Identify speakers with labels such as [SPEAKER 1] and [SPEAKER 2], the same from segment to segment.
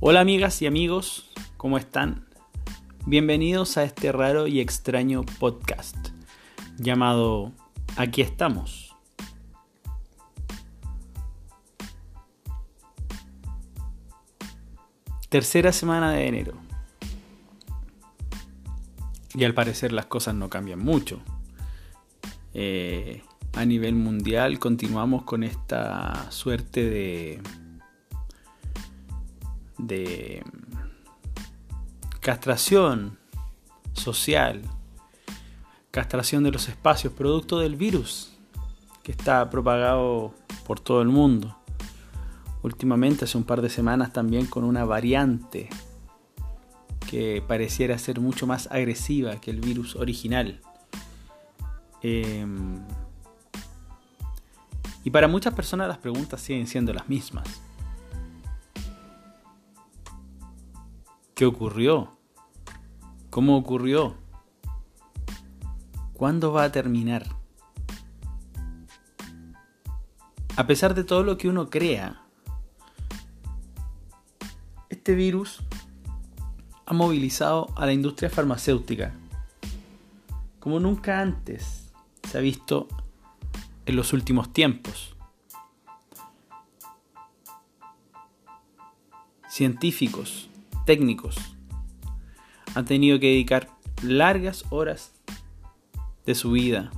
[SPEAKER 1] Hola amigas y amigos, ¿cómo están? Bienvenidos a este raro y extraño podcast llamado Aquí estamos. Tercera semana de enero. Y al parecer las cosas no cambian mucho. Eh, a nivel mundial continuamos con esta suerte de de castración social, castración de los espacios, producto del virus que está propagado por todo el mundo. Últimamente, hace un par de semanas, también con una variante que pareciera ser mucho más agresiva que el virus original. Em, y para muchas personas las preguntas siguen siendo las mismas. ¿Qué ocurrió? ¿Cómo ocurrió? ¿Cuándo va a terminar? A pesar de todo lo que uno crea, este virus ha movilizado a la industria farmacéutica como nunca antes se ha visto en los últimos tiempos. Científicos, técnicos han tenido que dedicar largas horas de su vida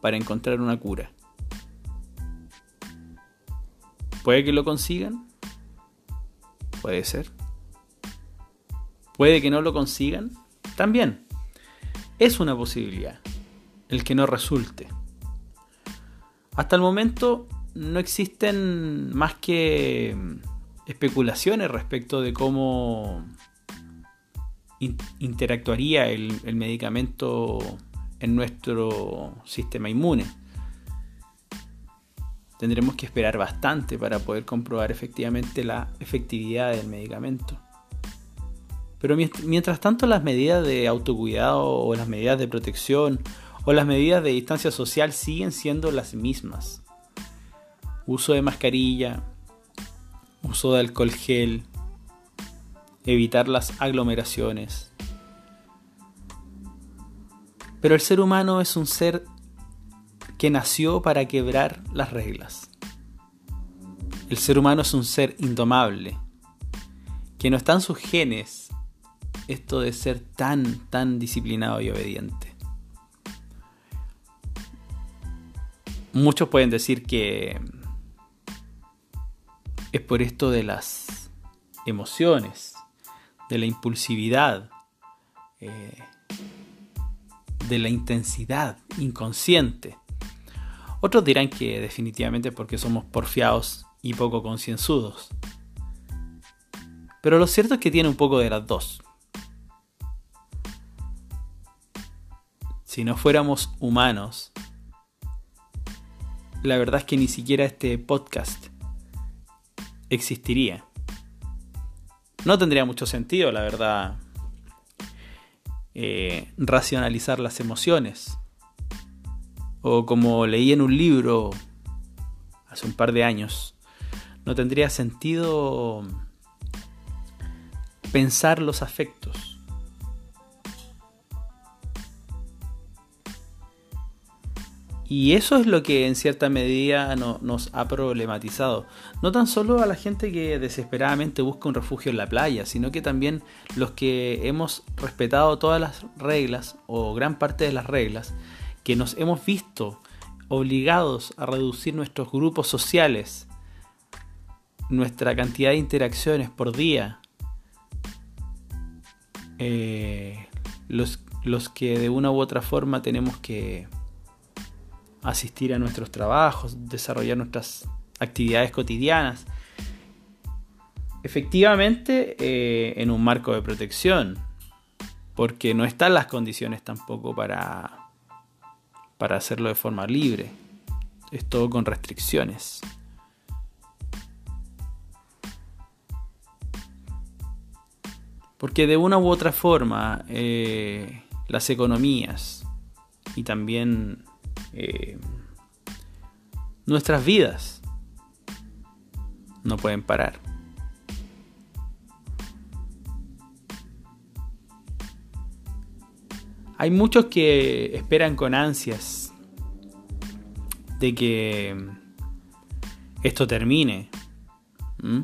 [SPEAKER 1] para encontrar una cura. ¿Puede que lo consigan? Puede ser. ¿Puede que no lo consigan? También. Es una posibilidad el que no resulte. Hasta el momento no existen más que especulaciones respecto de cómo interactuaría el, el medicamento en nuestro sistema inmune. Tendremos que esperar bastante para poder comprobar efectivamente la efectividad del medicamento. Pero mientras tanto las medidas de autocuidado o las medidas de protección o las medidas de distancia social siguen siendo las mismas. Uso de mascarilla, uso de alcohol gel, evitar las aglomeraciones. Pero el ser humano es un ser que nació para quebrar las reglas. El ser humano es un ser indomable, que no está en sus genes esto de ser tan, tan disciplinado y obediente. Muchos pueden decir que es por esto de las emociones, de la impulsividad, eh, de la intensidad inconsciente. Otros dirán que definitivamente porque somos porfiados y poco concienzudos. Pero lo cierto es que tiene un poco de las dos. Si no fuéramos humanos, la verdad es que ni siquiera este podcast existiría. No tendría mucho sentido, la verdad, eh, racionalizar las emociones. O como leí en un libro hace un par de años, no tendría sentido pensar los afectos. Y eso es lo que en cierta medida nos ha problematizado. No tan solo a la gente que desesperadamente busca un refugio en la playa, sino que también los que hemos respetado todas las reglas o gran parte de las reglas, que nos hemos visto obligados a reducir nuestros grupos sociales, nuestra cantidad de interacciones por día, eh, los, los que de una u otra forma tenemos que asistir a nuestros trabajos, desarrollar nuestras actividades cotidianas. Efectivamente, eh, en un marco de protección, porque no están las condiciones tampoco para, para hacerlo de forma libre. Es todo con restricciones. Porque de una u otra forma, eh, las economías y también eh, nuestras vidas no pueden parar. Hay muchos que esperan con ansias de que esto termine, ¿Mm?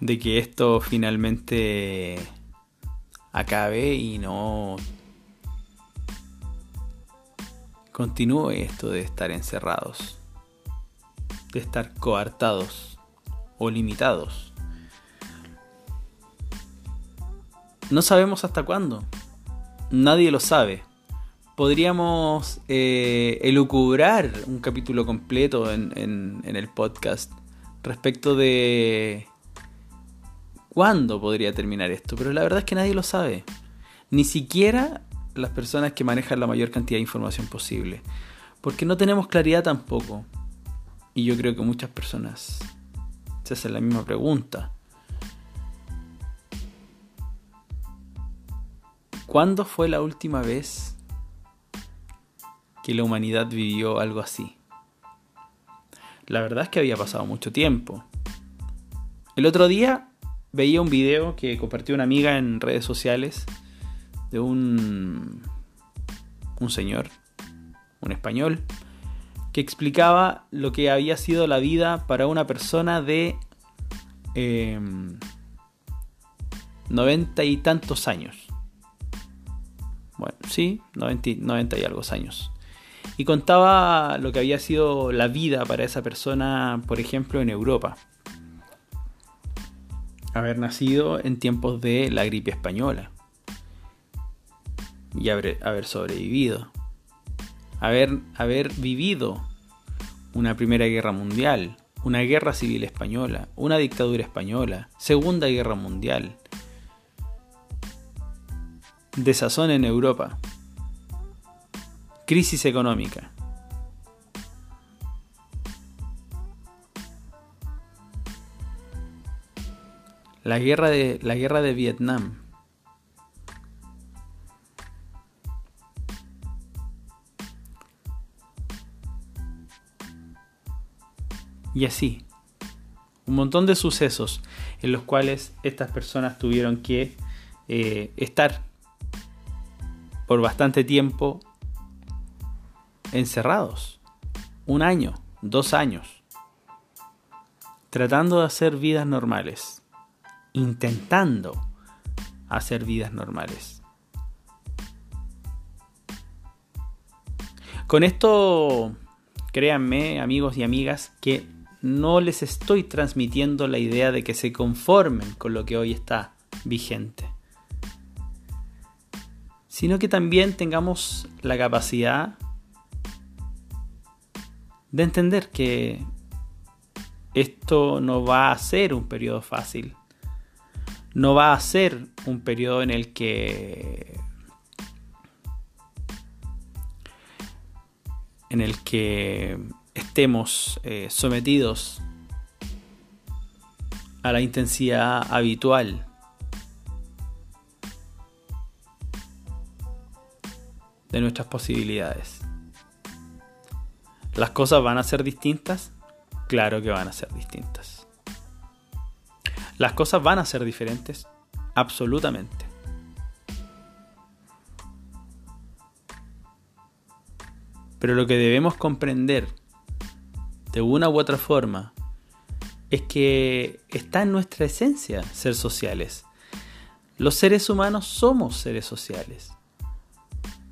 [SPEAKER 1] de que esto finalmente acabe y no continúe esto de estar encerrados, de estar coartados o limitados. No sabemos hasta cuándo. Nadie lo sabe. Podríamos eh, elucubrar un capítulo completo en, en el podcast respecto de cuándo podría terminar esto, pero la verdad es que nadie lo sabe. Ni siquiera las personas que manejan la mayor cantidad de información posible. Porque no tenemos claridad tampoco. Y yo creo que muchas personas se hacen la misma pregunta. ¿Cuándo fue la última vez que la humanidad vivió algo así? La verdad es que había pasado mucho tiempo. El otro día veía un video que compartió una amiga en redes sociales de un, un señor, un español, que explicaba lo que había sido la vida para una persona de eh, noventa y tantos años. Bueno, sí, 90, y algo años. Y contaba lo que había sido la vida para esa persona, por ejemplo, en Europa. Haber nacido en tiempos de la gripe española. Y haber, haber sobrevivido. Haber, haber vivido una Primera Guerra Mundial, una Guerra Civil Española, una dictadura española, Segunda Guerra Mundial, desazón en Europa, crisis económica. La guerra de, la guerra de Vietnam. Y así, un montón de sucesos en los cuales estas personas tuvieron que eh, estar por bastante tiempo encerrados. Un año, dos años. Tratando de hacer vidas normales. Intentando hacer vidas normales. Con esto, créanme, amigos y amigas, que no les estoy transmitiendo la idea de que se conformen con lo que hoy está vigente sino que también tengamos la capacidad de entender que esto no va a ser un periodo fácil, no va a ser un periodo en el que en el que estemos eh, sometidos a la intensidad habitual de nuestras posibilidades. ¿Las cosas van a ser distintas? Claro que van a ser distintas. ¿Las cosas van a ser diferentes? Absolutamente. Pero lo que debemos comprender de una u otra forma es que está en nuestra esencia ser sociales. Los seres humanos somos seres sociales.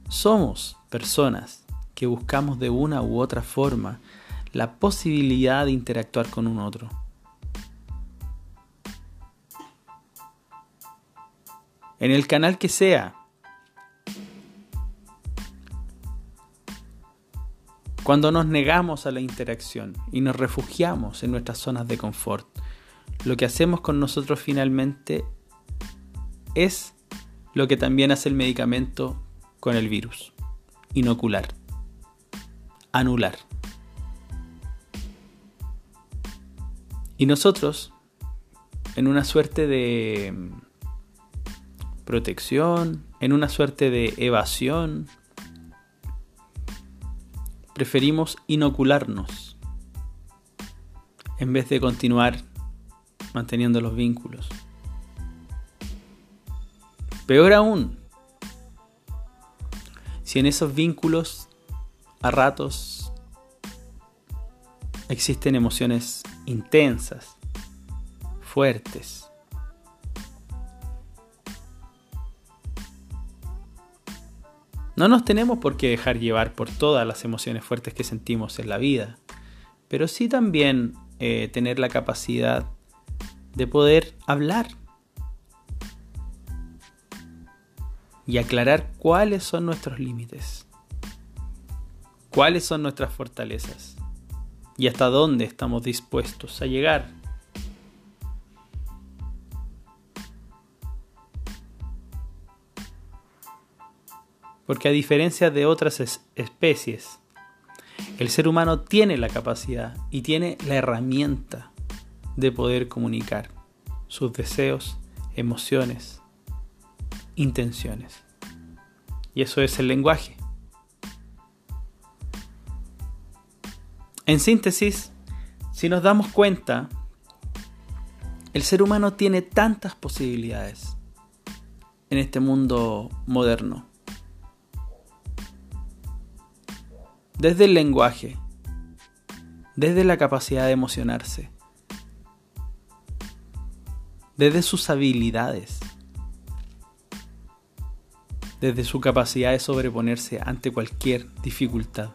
[SPEAKER 1] Somos personas que buscamos de una u otra forma la posibilidad de interactuar con un otro. En el canal que sea. Cuando nos negamos a la interacción y nos refugiamos en nuestras zonas de confort, lo que hacemos con nosotros finalmente es lo que también hace el medicamento con el virus. Inocular. Anular. Y nosotros, en una suerte de mm, protección, en una suerte de evasión, preferimos inocularnos en vez de continuar manteniendo los vínculos. Peor aún, si en esos vínculos a ratos existen emociones intensas, fuertes, No nos tenemos por qué dejar llevar por todas las emociones fuertes que sentimos en la vida, pero sí también eh, tener la capacidad de poder hablar y aclarar cuáles son nuestros límites, cuáles son nuestras fortalezas y hasta dónde estamos dispuestos a llegar. Porque a diferencia de otras especies, el ser humano tiene la capacidad y tiene la herramienta de poder comunicar sus deseos, emociones, intenciones. Y eso es el lenguaje. En síntesis, si nos damos cuenta, el ser humano tiene tantas posibilidades en este mundo moderno. Desde el lenguaje, desde la capacidad de emocionarse, desde sus habilidades, desde su capacidad de sobreponerse ante cualquier dificultad.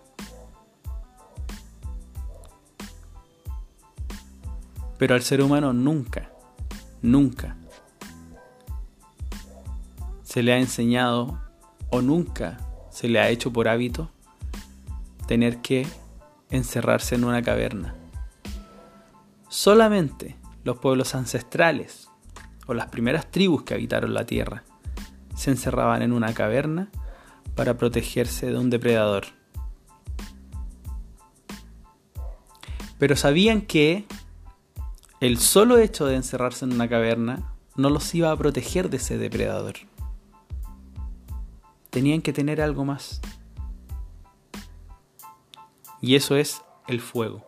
[SPEAKER 1] Pero al ser humano nunca, nunca se le ha enseñado o nunca se le ha hecho por hábito tener que encerrarse en una caverna. Solamente los pueblos ancestrales o las primeras tribus que habitaron la tierra se encerraban en una caverna para protegerse de un depredador. Pero sabían que el solo hecho de encerrarse en una caverna no los iba a proteger de ese depredador. Tenían que tener algo más. Y eso es el fuego,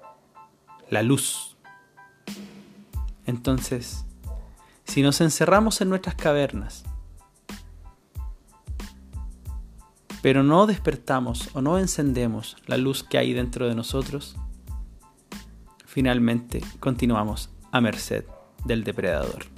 [SPEAKER 1] la luz. Entonces, si nos encerramos en nuestras cavernas, pero no despertamos o no encendemos la luz que hay dentro de nosotros, finalmente continuamos a merced del depredador.